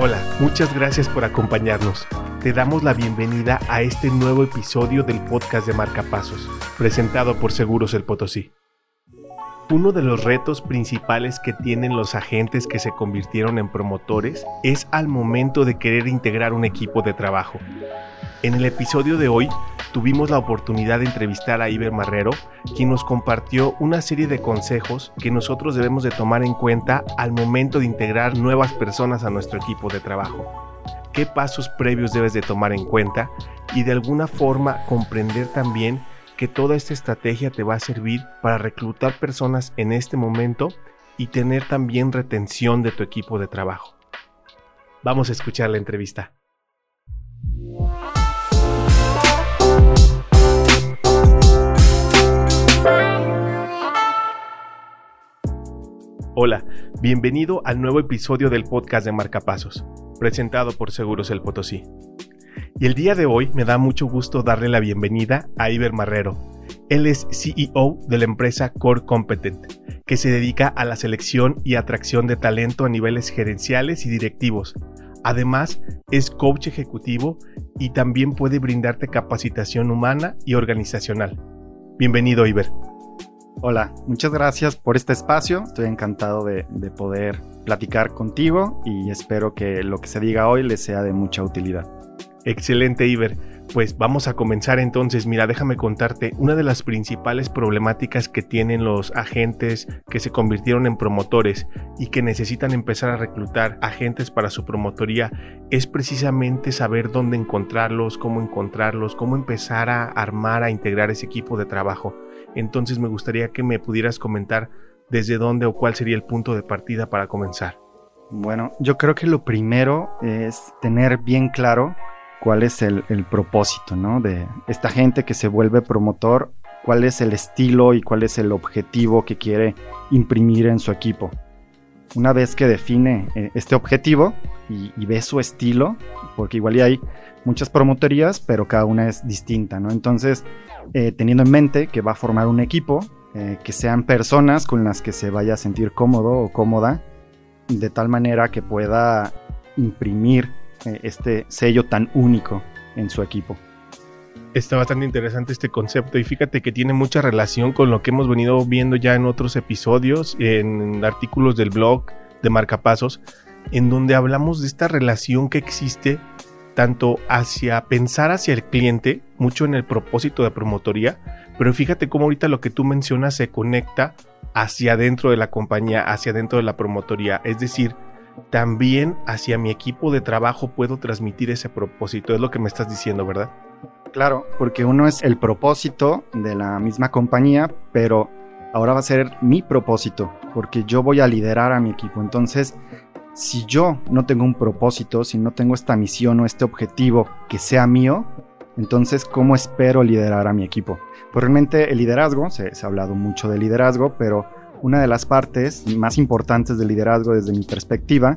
Hola, muchas gracias por acompañarnos. Te damos la bienvenida a este nuevo episodio del podcast de Marcapasos, presentado por Seguros El Potosí. Uno de los retos principales que tienen los agentes que se convirtieron en promotores es al momento de querer integrar un equipo de trabajo. En el episodio de hoy tuvimos la oportunidad de entrevistar a Iber Marrero, quien nos compartió una serie de consejos que nosotros debemos de tomar en cuenta al momento de integrar nuevas personas a nuestro equipo de trabajo. ¿Qué pasos previos debes de tomar en cuenta? Y de alguna forma comprender también que toda esta estrategia te va a servir para reclutar personas en este momento y tener también retención de tu equipo de trabajo. Vamos a escuchar la entrevista. Hola, bienvenido al nuevo episodio del podcast de Marcapasos, presentado por Seguros El Potosí. Y el día de hoy me da mucho gusto darle la bienvenida a Iber Marrero. Él es CEO de la empresa Core Competent, que se dedica a la selección y atracción de talento a niveles gerenciales y directivos. Además, es coach ejecutivo y también puede brindarte capacitación humana y organizacional. Bienvenido, Iber. Hola, muchas gracias por este espacio. Estoy encantado de, poder platicar contigo y espero que lo que se diga hoy les sea de mucha utilidad. Excelente, Iber. Pues vamos a comenzar entonces. Mira, déjame contarte, una de las principales problemáticas que tienen los agentes que se convirtieron en promotores y que necesitan empezar a reclutar agentes para su promotoría es precisamente saber dónde encontrarlos, cómo encontrarlos, cómo empezar a armar, a integrar ese equipo de trabajo. Entonces me gustaría que me pudieras comentar desde dónde o cuál sería el punto de partida para comenzar. Bueno, yo creo que lo primero es tener bien claro cuál es el, propósito, ¿no? De esta gente que se vuelve promotor, cuál es el estilo y cuál es el objetivo que quiere imprimir en su equipo. Una vez que define eh, este objetivo y, y ve su estilo, porque igual hay muchas promotorías, pero cada una es distinta, ¿no? Entonces, eh, teniendo en mente que va a formar un equipo, eh, que sean personas con las que se vaya a sentir cómodo o cómoda, de tal manera que pueda imprimir eh, este sello tan único en su equipo. Está bastante interesante este concepto y fíjate que tiene mucha relación con lo que hemos venido viendo ya en otros episodios, en artículos del blog de Marcapasos, en donde hablamos de esta relación que existe tanto hacia pensar hacia el cliente, mucho en el propósito de promotoría, pero fíjate cómo ahorita lo que tú mencionas se conecta hacia dentro de la compañía, hacia dentro de la promotoría, es decir, también hacia mi equipo de trabajo puedo transmitir ese propósito, es lo que me estás diciendo, ¿verdad? Claro, porque uno es el propósito de la misma compañía, pero ahora va a ser mi propósito, porque yo voy a liderar a mi equipo. Entonces, si yo no tengo un propósito, si no tengo esta misión o este objetivo que sea mío, entonces, ¿cómo espero liderar a mi equipo? Pues realmente el liderazgo, se, ha hablado mucho de liderazgo, pero una de las partes más importantes del liderazgo desde mi perspectiva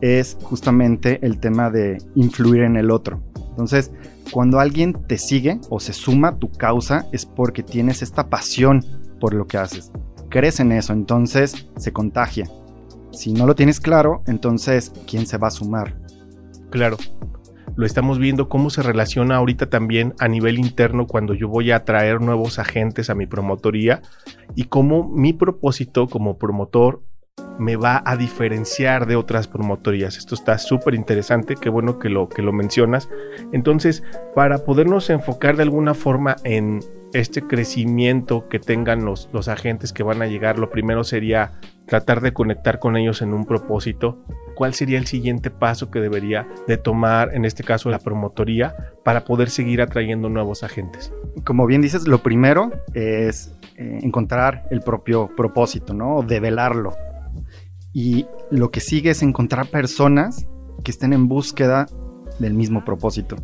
es justamente el tema de influir en el otro. Entonces, cuando alguien te sigue o se suma a tu causa es porque tienes esta pasión por lo que haces. Crees en eso, entonces se contagia. Si no lo tienes claro, entonces, ¿quién se va a sumar? Claro. Lo estamos viendo cómo se relaciona ahorita también a nivel interno cuando yo voy a atraer nuevos agentes a mi promotoría y cómo mi propósito como promotor me va a diferenciar de otras promotorías. Esto está súper interesante, qué bueno que lo, que lo mencionas. Entonces, para podernos enfocar de alguna forma en este crecimiento que tengan los, los agentes que van a llegar, lo primero sería tratar de conectar con ellos en un propósito. ¿Cuál sería el siguiente paso que debería de tomar, en este caso, la promotoría para poder seguir atrayendo nuevos agentes? Como bien dices, lo primero es eh, encontrar el propio propósito, ¿no? Develarlo. Y lo que sigue es encontrar personas que estén en búsqueda del mismo propósito.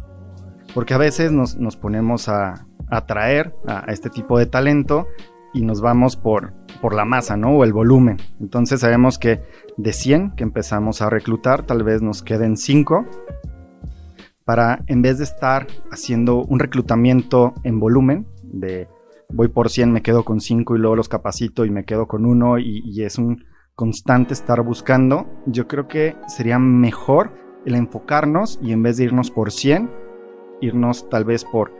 Porque a veces nos, nos ponemos a, atraer a, este tipo de talento y nos vamos por, por la masa, ¿no? O el volumen. Entonces sabemos que de 100 que empezamos a reclutar, tal vez nos queden 5 para en vez de estar haciendo un reclutamiento en volumen de voy por 100, me quedo con 5 y luego los capacito y me quedo con uno y, y es un constante estar buscando, yo creo que sería mejor el enfocarnos y en vez de irnos por 100, irnos tal vez por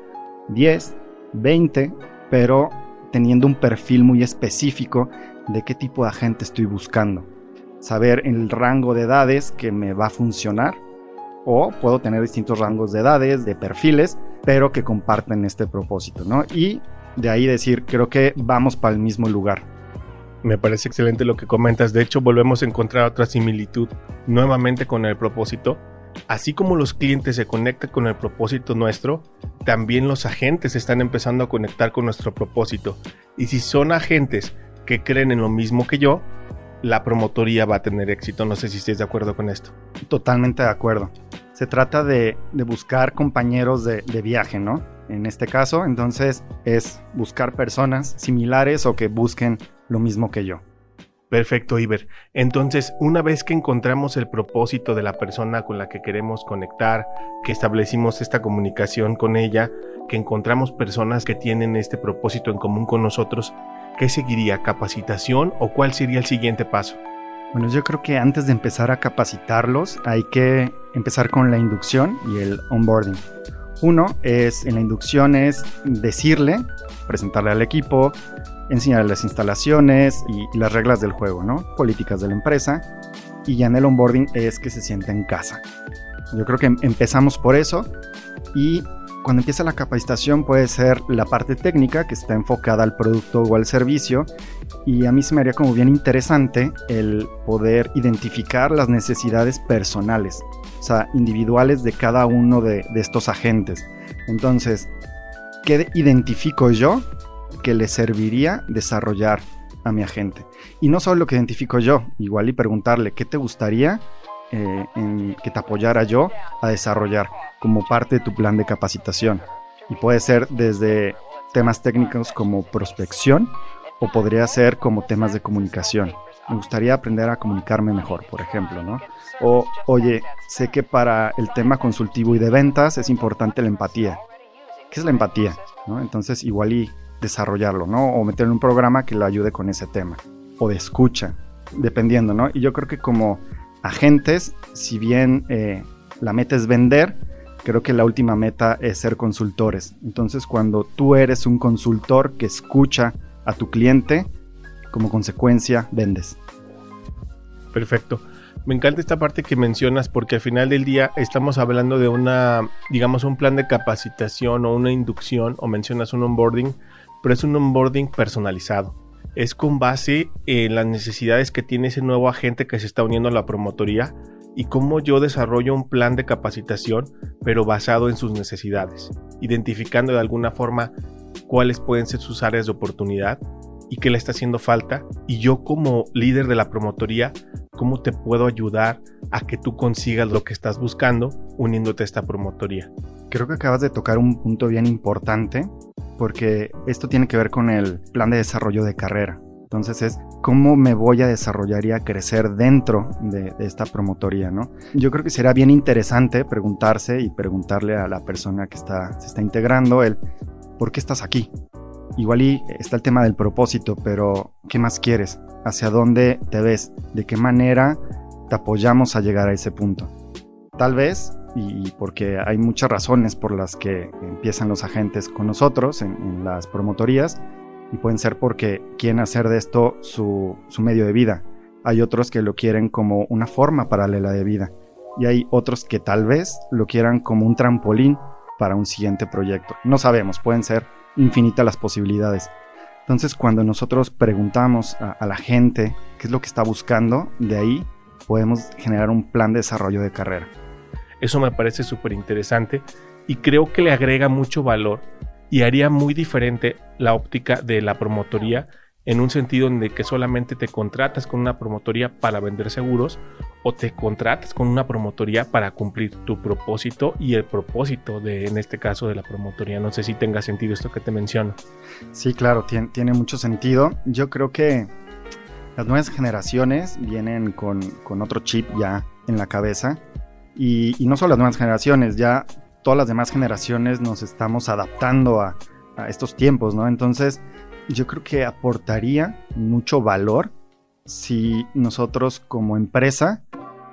10, 20, pero teniendo un perfil muy específico de qué tipo de agente estoy buscando. Saber el rango de edades que me va a funcionar o puedo tener distintos rangos de edades, de perfiles, pero que comparten este propósito, ¿no? Y de ahí decir, creo que vamos para el mismo lugar. Me parece excelente lo que comentas. De hecho, volvemos a encontrar otra similitud nuevamente con el propósito. Así como los clientes se conectan con el propósito nuestro, también los agentes están empezando a conectar con nuestro propósito. Y si son agentes que creen en lo mismo que yo, la promotoría va a tener éxito. No sé si estés de acuerdo con esto. Totalmente de acuerdo. Se trata de, buscar compañeros de, de viaje, ¿no? En este caso, entonces es buscar personas similares o que busquen lo mismo que yo. Perfecto, Iber. Entonces, una vez que encontramos el propósito de la persona con la que queremos conectar, que establecimos esta comunicación con ella, que encontramos personas que tienen este propósito en común con nosotros, ¿qué seguiría? ¿Capacitación o cuál sería el siguiente paso? Bueno, yo creo que antes de empezar a capacitarlos hay que empezar con la inducción y el onboarding. Uno es, en la inducción es decirle, presentarle al equipo, enseñarle las instalaciones y, las reglas del juego, ¿no? Políticas de la empresa. Y ya en el onboarding es que se sienta en casa. Yo creo que empezamos por eso y cuando empieza la capacitación puede ser la parte técnica que está enfocada al producto o al servicio y a mí se me haría como bien interesante el poder identificar las necesidades personales, o sea, individuales de cada uno de estos agentes. Entonces, ¿qué identifico yo que le serviría desarrollar a mi agente. Y no solo lo que identifico yo, igual y preguntarle qué te gustaría eh, que te apoyara yo a desarrollar como parte de tu plan de capacitación. Y puede ser desde temas técnicos como prospección o podría ser como temas de comunicación. Me gustaría aprender a comunicarme mejor, por ejemplo, ¿no? O, oye, sé que para el tema consultivo y de ventas es importante la empatía. ¿Qué es la empatía? ¿No? Entonces, igual y desarrollarlo, ¿no? O meter en un programa que lo ayude con ese tema. O de escucha, dependiendo, ¿no? Y yo creo que como agentes, si bien eh, la meta es vender, creo que la última meta es ser consultores. Entonces, cuando tú eres un consultor que escucha a tu cliente, como consecuencia, vendes. Perfecto. Me encanta esta parte que mencionas porque al final del día estamos hablando de una, digamos, un plan de capacitación o una inducción o mencionas un onboarding pero es un onboarding personalizado. Es con base en las necesidades que tiene ese nuevo agente que se está uniendo a la promotoría y cómo yo desarrollo un plan de capacitación, pero basado en sus necesidades, identificando de alguna forma cuáles pueden ser sus áreas de oportunidad y qué le está haciendo falta. Y yo como líder de la promotoría, cómo te puedo ayudar a que tú consigas lo que estás buscando uniéndote a esta promotoría. Creo que acabas de tocar un punto bien importante porque esto tiene que ver con el plan de desarrollo de carrera. Entonces es cómo me voy a desarrollar y a crecer dentro de, esta promotoría, ¿no? Yo creo que será bien interesante preguntarse y preguntarle a la persona que está, se está integrando el ¿por qué estás aquí? Igual está el tema del propósito, pero ¿qué más quieres? ¿Hacia dónde te ves? ¿De qué manera te apoyamos a llegar a ese punto? Tal vez y porque hay muchas razones por las que empiezan los agentes con nosotros en, las promotorías y pueden ser porque quieren hacer de esto su, su, medio de vida. Hay otros que lo quieren como una forma paralela de vida y hay otros que tal vez lo quieran como un trampolín para un siguiente proyecto. No sabemos, pueden ser infinitas las posibilidades. Entonces cuando nosotros preguntamos a, a la gente qué es lo que está buscando, de ahí podemos generar un plan de desarrollo de carrera. Eso me parece súper interesante y creo que le agrega mucho valor y haría muy diferente la óptica de la promotoría en un sentido en el que solamente te contratas con una promotoría para vender seguros o te contratas con una promotoría para cumplir tu propósito y el propósito de, en este caso, de la promotoría. No sé si tenga sentido esto que te menciono. Sí, claro, tiene, tiene mucho sentido. Yo creo que las nuevas generaciones vienen con, con otro chip ya en la cabeza y, no solo las nuevas generaciones, ya todas las demás generaciones nos estamos adaptando a, estos tiempos, ¿no? Entonces, yo creo que aportaría mucho valor si nosotros como empresa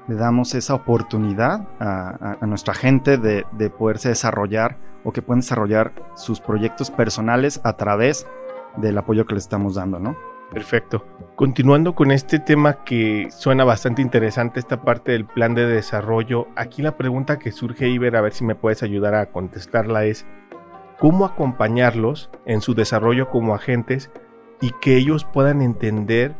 le damos esa oportunidad a, nuestra gente de, de, poderse desarrollar o que puedan desarrollar sus proyectos personales a través del apoyo que les estamos dando, ¿no? Perfecto. Continuando con este tema que suena bastante interesante, esta parte del plan de desarrollo, aquí la pregunta que surge, Iber, a ver si me puedes ayudar a contestarla, es cómo acompañarlos en su desarrollo como agentes y que ellos puedan entender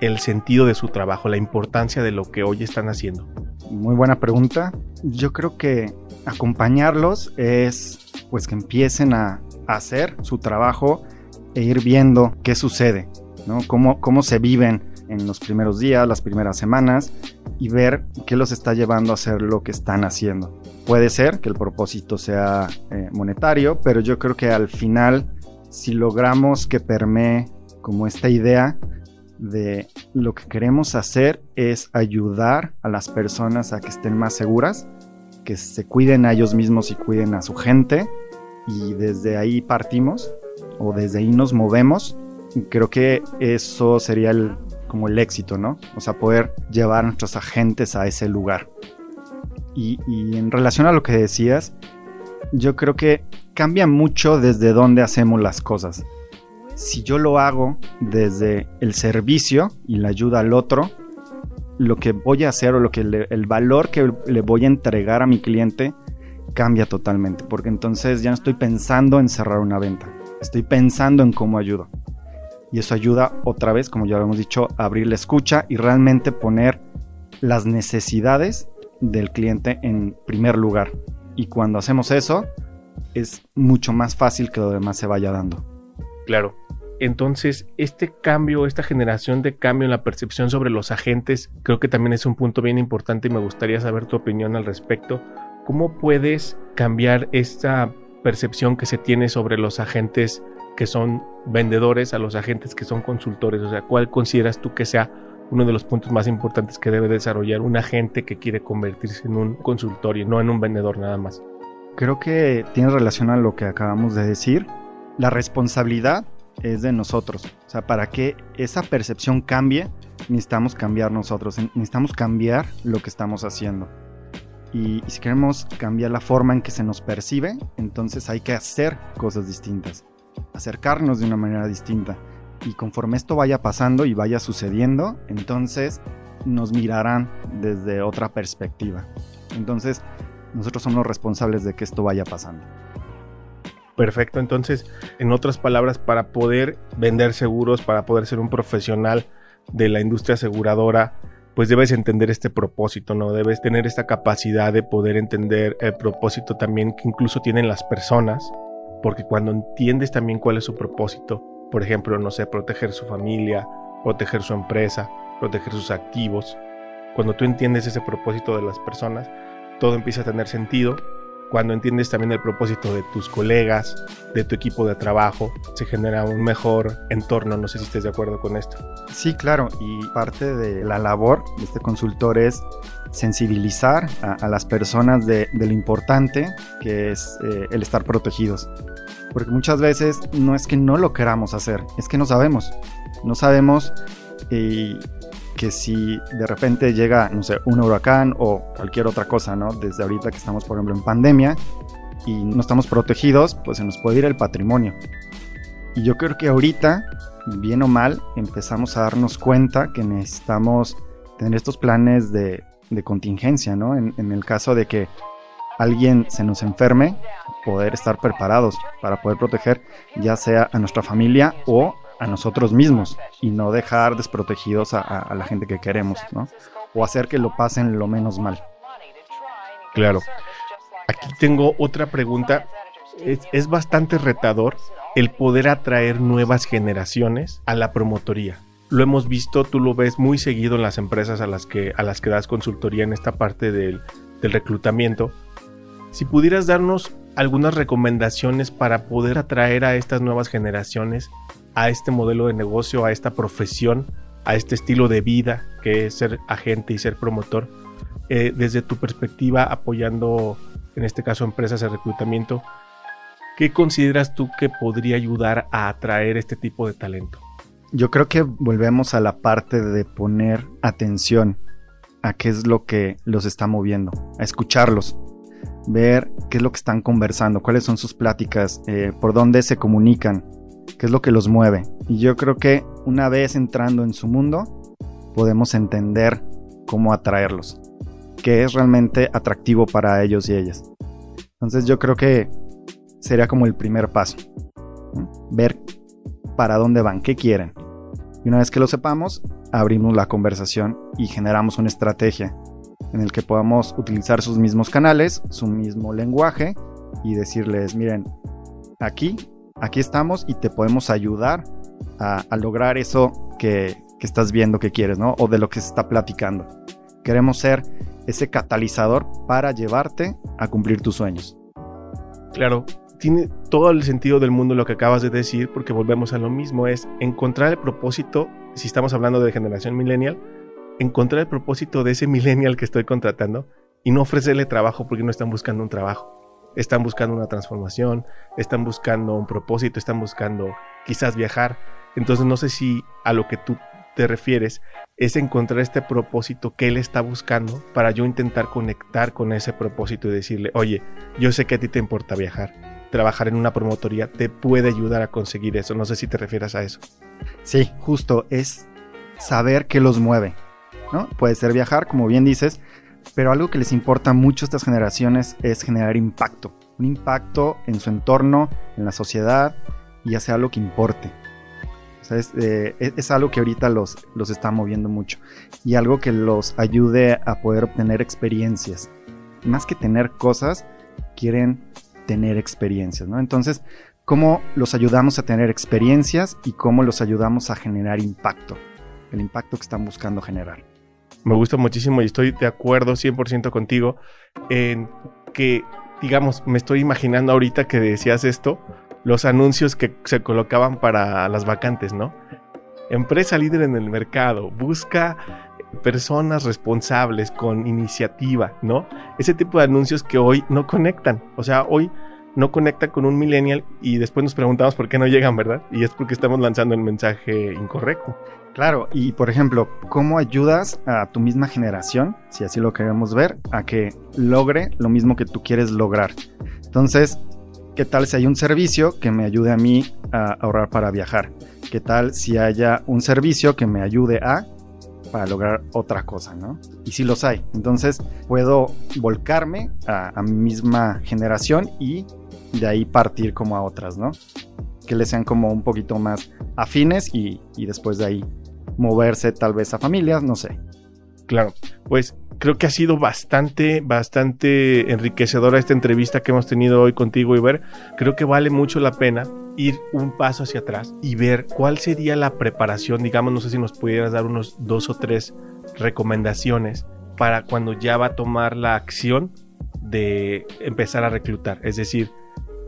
el sentido de su trabajo, la importancia de lo que hoy están haciendo? Muy buena pregunta. Yo creo que acompañarlos es pues que empiecen a hacer su trabajo e ir viendo qué sucede, ¿no? Cómo, cómo se viven en los primeros días, las primeras semanas y ver qué los está llevando a hacer lo que están haciendo. Puede ser que el propósito sea eh, monetario, pero yo creo que al final, si logramos que permee como esta idea, de lo que queremos hacer es ayudar a las personas a que estén más seguras, que se cuiden a ellos mismos y cuiden a su gente y desde ahí partimos o desde ahí nos movemos. Creo que eso sería el, como el éxito, ¿no? O sea, poder llevar a nuestros agentes a ese lugar. Y, y en relación a lo que decías, yo creo que cambia mucho desde dónde hacemos las cosas si yo lo hago desde el servicio y la ayuda al otro, lo que voy a hacer o lo que el valor que le voy a entregar a mi cliente cambia totalmente, porque entonces ya no estoy pensando en cerrar una venta, estoy pensando en cómo ayudo. Y eso ayuda otra vez, como ya lo hemos dicho, a abrir la escucha y realmente poner las necesidades del cliente en primer lugar. Y cuando hacemos eso, es mucho más fácil que lo demás se vaya dando. Claro. Entonces, este cambio, esta generación de cambio en la percepción sobre los agentes, creo que también es un punto bien importante y me gustaría saber tu opinión al respecto. ¿Cómo puedes cambiar esta percepción que se tiene sobre los agentes que son vendedores a los agentes que son consultores? O sea, ¿cuál consideras tú que sea uno de los puntos más importantes que debe desarrollar un agente que quiere convertirse en un consultor y no en un vendedor nada más? Creo que tiene relación a lo que acabamos de decir. La responsabilidad es de nosotros. O sea, para que esa percepción cambie, necesitamos cambiar nosotros, necesitamos cambiar lo que estamos haciendo. Y, si queremos cambiar la forma en que se nos percibe, entonces hay que hacer cosas distintas, acercarnos de una manera distinta. Y conforme esto vaya pasando y vaya sucediendo, entonces nos mirarán desde otra perspectiva. Entonces, nosotros somos responsables de que esto vaya pasando. Perfecto, entonces, en otras palabras, para poder vender seguros, para poder ser un profesional de la industria aseguradora, pues debes entender este propósito, ¿no? Debes tener esta capacidad de poder entender el propósito también que incluso tienen las personas, porque cuando entiendes también cuál es su propósito, por ejemplo, no sé, proteger su familia, proteger su empresa, proteger sus activos, cuando tú entiendes ese propósito de las personas, todo empieza a tener sentido cuando entiendes también el propósito de tus colegas, de tu equipo de trabajo, se genera un mejor entorno. No sé si estés de acuerdo con esto. Sí, claro. Y parte de la labor de este consultor es sensibilizar a, las personas de, lo importante que es eh, el estar protegidos. Porque muchas veces no es que no lo queramos hacer, es que no sabemos. No sabemos y que si de repente llega, no sé, un huracán o cualquier otra cosa, ¿no? Desde ahorita que estamos, por ejemplo, en pandemia y no estamos protegidos, pues se nos puede ir el patrimonio. Y yo creo que ahorita, bien o mal, empezamos a darnos cuenta que necesitamos tener estos planes de, contingencia, ¿no? En, en el caso de que alguien se nos enferme, poder estar preparados para poder proteger ya sea a nuestra familia o a nosotros mismos y no dejar desprotegidos a, la gente que queremos, ¿no? O hacer que lo pasen lo menos mal. Claro. Aquí tengo otra pregunta. Es, bastante retador el poder atraer nuevas generaciones a la promotoría. Lo hemos visto, tú lo ves muy seguido en las empresas a las que, a las que das consultoría en esta parte del reclutamiento. Si pudieras darnos algunas recomendaciones para poder atraer a estas nuevas generaciones a este modelo de negocio, a esta profesión, a este estilo de vida que es ser agente y ser promotor, eh, desde tu perspectiva apoyando, en este caso, empresas de reclutamiento, ¿qué consideras tú que podría ayudar a atraer este tipo de talento? Yo creo que volvemos a la parte de poner atención a qué es lo que los está moviendo, a escucharlos, ver qué es lo que están conversando, cuáles son sus pláticas, eh, por dónde se comunican, qué es lo que los mueve. Y yo creo que una vez entrando en su mundo, podemos entender cómo atraerlos, qué es realmente atractivo para ellos y ellas. Entonces yo creo que sería como el primer paso, ver para dónde van, qué quieren. Y una vez que lo sepamos, abrimos la conversación y generamos una estrategia en el que podamos utilizar sus mismos canales, su mismo lenguaje y decirles, miren, aquí, aquí estamos y te podemos ayudar a, lograr eso que, que, estás viendo que quieres, ¿no? O de lo que se está platicando. Queremos ser ese catalizador para llevarte a cumplir tus sueños. Claro, tiene todo el sentido del mundo lo que acabas de decir, porque volvemos a lo mismo, es encontrar el propósito, si estamos hablando de generación millennial, encontrar el propósito de ese millennial que estoy contratando y no ofrecerle trabajo porque no están buscando un trabajo. Están buscando una transformación, están buscando un propósito, están buscando quizás viajar. Entonces no sé si a lo que tú te refieres es encontrar este propósito que él está buscando para yo intentar conectar con ese propósito y decirle, oye, yo sé que a ti te importa viajar, trabajar en una promotoría te puede ayudar a conseguir eso. No sé si te refieres a eso. Sí, justo, es saber qué los mueve. ¿No? Puede ser viajar, como bien dices, pero algo que les importa mucho a estas generaciones es generar impacto. Un impacto en su entorno, en la sociedad y hacer algo que importe. Eh, es, algo que ahorita los, los está moviendo mucho y algo que los ayude a poder obtener experiencias. Más que tener cosas, quieren tener experiencias, ¿no? Entonces, ¿cómo los ayudamos a tener experiencias y cómo los ayudamos a generar impacto? El impacto que están buscando generar. Me gusta muchísimo y estoy de acuerdo 100% contigo en que, digamos, me estoy imaginando ahorita que decías esto, los anuncios que se colocaban para las vacantes, ¿no? Empresa líder en el mercado, busca personas responsables con iniciativa, ¿no? Ese tipo de anuncios que hoy no conectan. O sea, hoy no conectan con un millennial y después nos preguntamos por qué no llegan, ¿verdad? Y es porque estamos lanzando el mensaje incorrecto. Claro, y por ejemplo, ¿cómo ayudas a tu misma generación, si así lo queremos ver, a que logre lo mismo que tú quieres lograr? Entonces, ¿qué tal si hay un servicio que me ayude a mí a ahorrar para viajar? ¿Qué tal si haya un servicio que me ayude a para lograr otra cosa, ¿no? Y si los hay. Entonces puedo volcarme a, mi misma generación y de ahí partir como a otras, ¿no? Que le sean como un poquito más afines y, y después de ahí moverse tal vez a familias, no sé. Claro, pues creo que ha sido bastante, bastante enriquecedora esta entrevista que hemos tenido hoy contigo, Iber. Creo que vale mucho la pena ir un paso hacia atrás y ver cuál sería la preparación, digamos, no sé si nos pudieras dar unos dos o tres recomendaciones para cuando ya va a tomar la acción de empezar a reclutar. Es decir,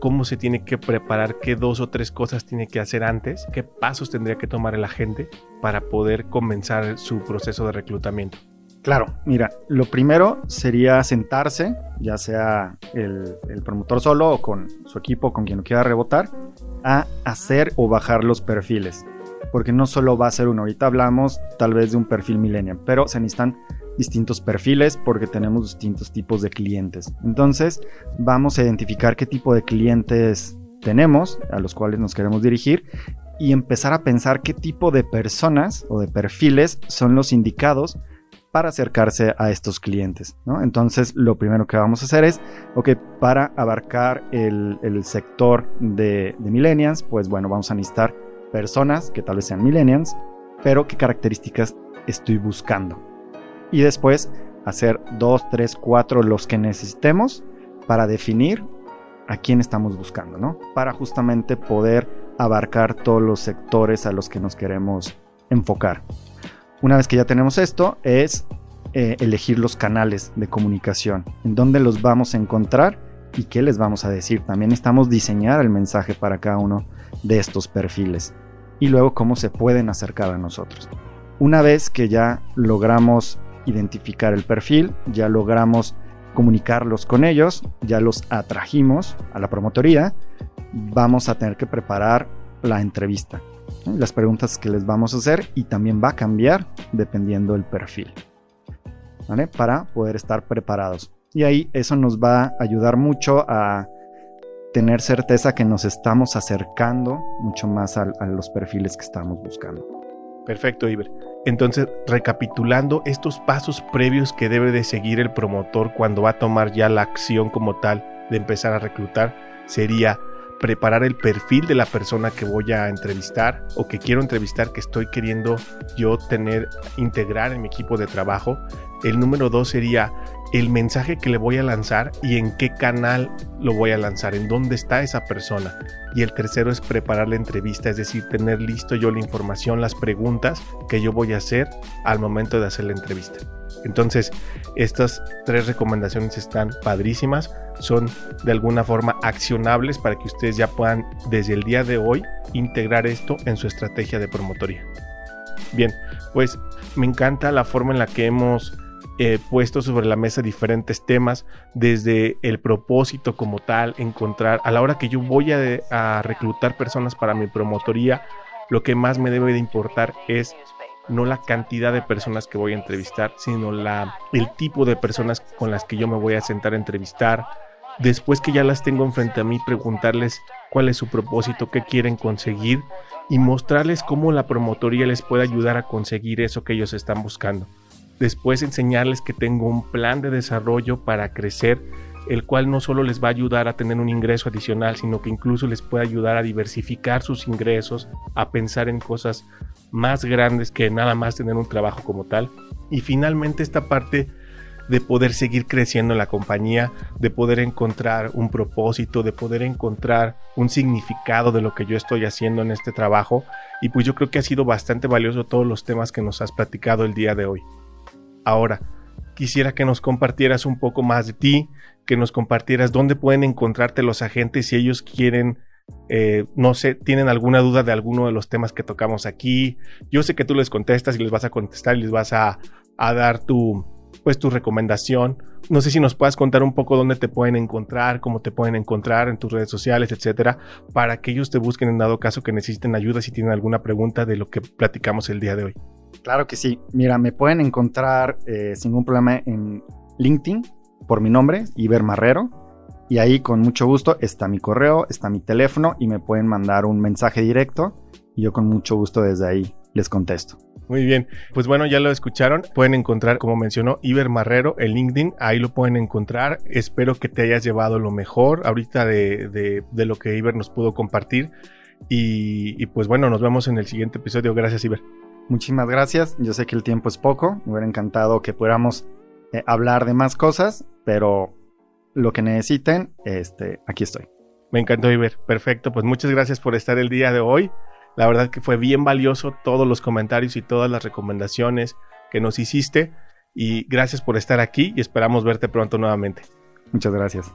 cómo se tiene que preparar, qué dos o tres cosas tiene que hacer antes, qué pasos tendría que tomar el agente para poder comenzar su proceso de reclutamiento. Claro, mira, lo primero sería sentarse, ya sea el, promotor solo o con su equipo, con quien lo quiera rebotar, a hacer o bajar los perfiles. Porque no solo va a ser uno, ahorita hablamos tal vez de un perfil millennial, pero se necesitan distintos perfiles porque tenemos distintos tipos de clientes. Entonces, vamos a identificar qué tipo de clientes tenemos, a los cuales nos queremos dirigir, y empezar a pensar qué tipo de personas o de perfiles son los indicados para acercarse a estos clientes. Entonces, lo primero que vamos a hacer es, ok, para abarcar el, sector de, de millennials, pues bueno, vamos a necesitar personas que tal vez sean millennials, pero qué características estoy buscando y después hacer dos, tres, cuatro los que necesitemos para definir a quién estamos buscando, ¿no? Para justamente poder abarcar todos los sectores a los que nos queremos enfocar. Una vez que ya tenemos esto, es eh, elegir los canales de comunicación, en dónde los vamos a encontrar y qué les vamos a decir. También estamos diseñar el mensaje para cada uno de estos perfiles y luego cómo se pueden acercar a nosotros. Una vez que ya logramos identificar el perfil, ya logramos comunicarlos con ellos, ya los atrajimos a la promotoría, vamos a tener que preparar la entrevista, las preguntas que les vamos a hacer y también va a cambiar dependiendo del perfil. ¿vale? Para poder estar preparados. Y ahí eso nos va a ayudar mucho a tener certeza que nos estamos acercando mucho más a, a los perfiles que estamos buscando. Perfecto, Iber. Entonces, recapitulando estos pasos previos que debe de seguir el promotor cuando va a tomar ya la acción como tal de empezar a reclutar, sería preparar el perfil de la persona que voy a entrevistar o que quiero entrevistar, que estoy queriendo yo tener, integrar en mi equipo de trabajo. El número dos sería el mensaje que le voy a lanzar y en qué canal lo voy a lanzar, en dónde está esa persona. Y el tercero es preparar la entrevista, es decir, tener listo yo la información, las preguntas que yo voy a hacer al momento de hacer la entrevista. Entonces, estas tres recomendaciones están padrísimas, son de alguna forma accionables para que ustedes ya puedan desde el día de hoy integrar esto en su estrategia de promotoría. Bien, pues me encanta la forma en la que hemos eh, puesto sobre la mesa diferentes temas, desde el propósito como tal, encontrar, a la hora que yo voy a, reclutar personas para mi promotoría, lo que más me debe de importar es no la cantidad de personas que voy a entrevistar, sino la, el tipo de personas con las que yo me voy a sentar a entrevistar. Después que ya las tengo enfrente a mí, preguntarles cuál es su propósito, qué quieren conseguir y mostrarles cómo la promotoría les puede ayudar a conseguir eso que ellos están buscando. Después enseñarles que tengo un plan de desarrollo para crecer, el cual no solo les va a ayudar a tener un ingreso adicional, sino que incluso les puede ayudar a diversificar sus ingresos, a pensar en cosas más grandes que nada más tener un trabajo como tal. Y finalmente esta parte de poder seguir creciendo en la compañía, de poder encontrar un propósito, de poder encontrar un significado de lo que yo estoy haciendo en este trabajo. Y pues yo creo que ha sido bastante valioso todos los temas que nos has platicado el día de hoy. Ahora, quisiera que nos compartieras un poco más de ti, que nos compartieras dónde pueden encontrarte los agentes si ellos quieren eh, no sé, tienen alguna duda de alguno de los temas que tocamos aquí. Yo sé que tú les contestas y les vas a contestar y les vas a, dar tu, pues, tu recomendación. No sé si nos puedas contar un poco dónde te pueden encontrar, cómo te pueden encontrar en tus redes sociales, etcétera, para que ellos te busquen en dado caso que necesiten ayuda si tienen alguna pregunta de lo que platicamos el día de hoy. Claro que sí. Mira, me pueden encontrar eh, sin ningún problema en LinkedIn por mi nombre, Iber Marrero. Y ahí con mucho gusto está mi correo, está mi teléfono y me pueden mandar un mensaje directo y yo con mucho gusto desde ahí les contesto. Muy bien, pues bueno, ya lo escucharon. Pueden encontrar, como mencionó, Iber Marrero en LinkedIn. Ahí lo pueden encontrar. Espero que te hayas llevado lo mejor ahorita de, lo que Iber nos pudo compartir. Y, pues bueno, nos vemos en el siguiente episodio. Gracias, Iber. Muchísimas gracias. Yo sé que el tiempo es poco. Me hubiera encantado que pudiéramos eh, hablar de más cosas, pero lo que necesiten, este, aquí estoy. Me encantó, Iber. Perfecto. Pues muchas gracias por estar el día de hoy. La verdad que fue bien valioso todos los comentarios y todas las recomendaciones que nos hiciste. Y gracias por estar aquí y esperamos verte pronto nuevamente. Muchas gracias.